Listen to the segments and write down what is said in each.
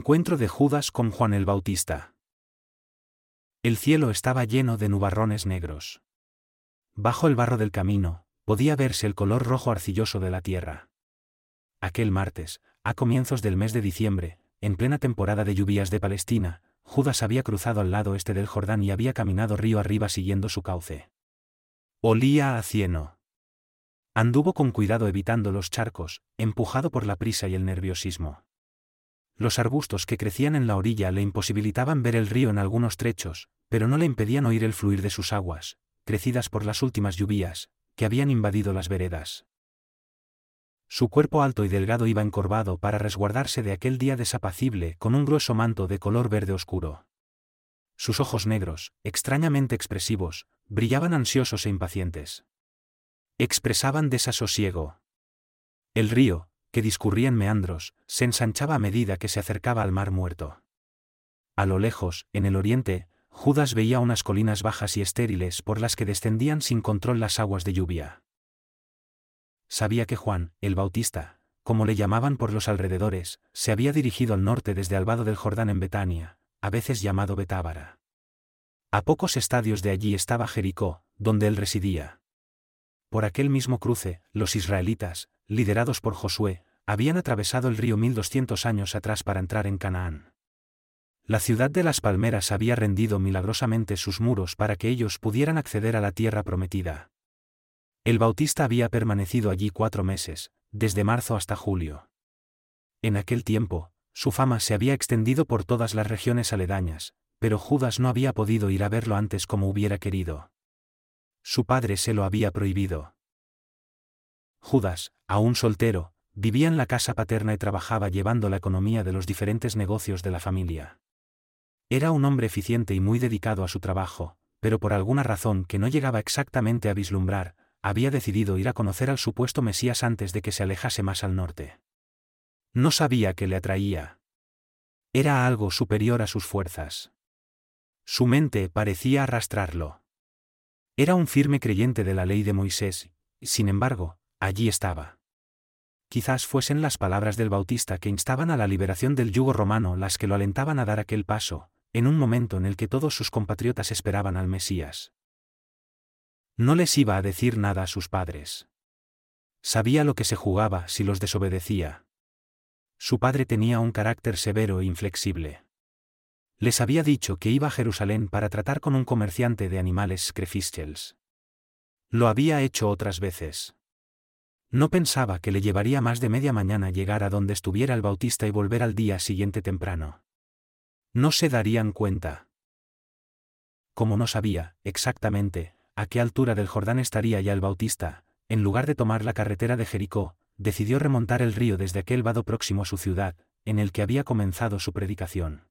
Encuentro de Judas con Juan el Bautista. El cielo estaba lleno de nubarrones negros. Bajo el barro del camino, podía verse el color rojo arcilloso de la tierra. Aquel martes, a comienzos del mes de diciembre, en plena temporada de lluvias de Palestina, Judas había cruzado al lado este del Jordán y había caminado río arriba siguiendo su cauce. Olía a cieno. Anduvo con cuidado evitando los charcos, empujado por la prisa y el nerviosismo. Los arbustos que crecían en la orilla le imposibilitaban ver el río en algunos trechos, pero no le impedían oír el fluir de sus aguas, crecidas por las últimas lluvias, que habían invadido las veredas. Su cuerpo alto y delgado iba encorvado para resguardarse de aquel día desapacible con un grueso manto de color verde oscuro. Sus ojos negros, extrañamente expresivos, brillaban ansiosos e impacientes. Expresaban desasosiego. El río, que discurría en meandros, se ensanchaba a medida que se acercaba al mar muerto. A lo lejos, en el oriente, Judas veía unas colinas bajas y estériles por las que descendían sin control las aguas de lluvia. Sabía que Juan, el Bautista, como le llamaban por los alrededores, se había dirigido al norte desde el vado del Jordán en Betania, a veces llamado Betábara. A pocos estadios de allí estaba Jericó, donde él residía. Por aquel mismo cruce, los israelitas, liderados por Josué, habían atravesado el río 1200 años atrás para entrar en Canaán. La ciudad de las palmeras había rendido milagrosamente sus muros para que ellos pudieran acceder a la tierra prometida. El Bautista había permanecido allí cuatro meses, desde marzo hasta julio. En aquel tiempo, su fama se había extendido por todas las regiones aledañas, pero Judas no había podido ir a verlo antes como hubiera querido. Su padre se lo había prohibido. Judas, aún soltero, vivía en la casa paterna y trabajaba llevando la economía de los diferentes negocios de la familia. Era un hombre eficiente y muy dedicado a su trabajo, pero por alguna razón que no llegaba exactamente a vislumbrar, había decidido ir a conocer al supuesto Mesías antes de que se alejase más al norte. No sabía qué le atraía. Era algo superior a sus fuerzas. Su mente parecía arrastrarlo. Era un firme creyente de la ley de Moisés, sin embargo, allí estaba. Quizás fuesen las palabras del Bautista que instaban a la liberación del yugo romano las que lo alentaban a dar aquel paso, en un momento en el que todos sus compatriotas esperaban al Mesías. No les iba a decir nada a sus padres. Sabía lo que se jugaba si los desobedecía. Su padre tenía un carácter severo e inflexible. Les había dicho que iba a Jerusalén para tratar con un comerciante de animales Crefischels. Lo había hecho otras veces. No pensaba que le llevaría más de media mañana llegar a donde estuviera el Bautista y volver al día siguiente temprano. No se darían cuenta. Como no sabía, exactamente, a qué altura del Jordán estaría ya el Bautista, en lugar de tomar la carretera de Jericó, decidió remontar el río desde aquel vado próximo a su ciudad, en el que había comenzado su predicación.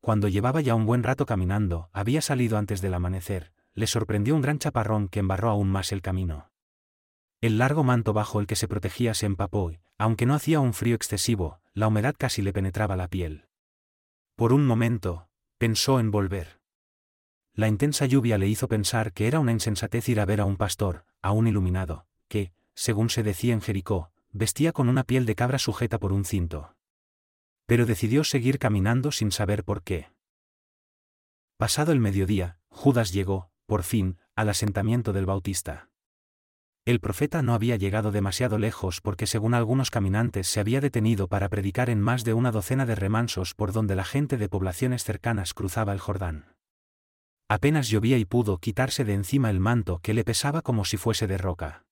Cuando llevaba ya un buen rato caminando, había salido antes del amanecer, le sorprendió un gran chaparrón que embarró aún más el camino. El largo manto bajo el que se protegía se empapó y, aunque no hacía un frío excesivo, la humedad casi le penetraba la piel. Por un momento, pensó en volver. La intensa lluvia le hizo pensar que era una insensatez ir a ver a un pastor, aún iluminado, que, según se decía en Jericó, vestía con una piel de cabra sujeta por un cinto. Pero decidió seguir caminando sin saber por qué. Pasado el mediodía, Judas llegó, por fin, al asentamiento del Bautista. El profeta no había llegado demasiado lejos porque según algunos caminantes se había detenido para predicar en más de una docena de remansos por donde la gente de poblaciones cercanas cruzaba el Jordán. Apenas llovía y pudo quitarse de encima el manto que le pesaba como si fuese de roca.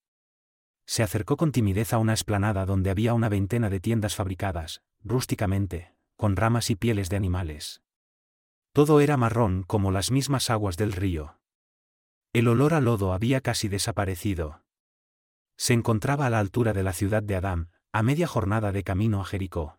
Se acercó con timidez a una esplanada donde había una veintena de tiendas fabricadas, rústicamente, con ramas y pieles de animales. Todo era marrón como las mismas aguas del río. El olor a lodo había casi desaparecido se encontraba a la altura de la ciudad de Adán, a media jornada de camino a Jericó.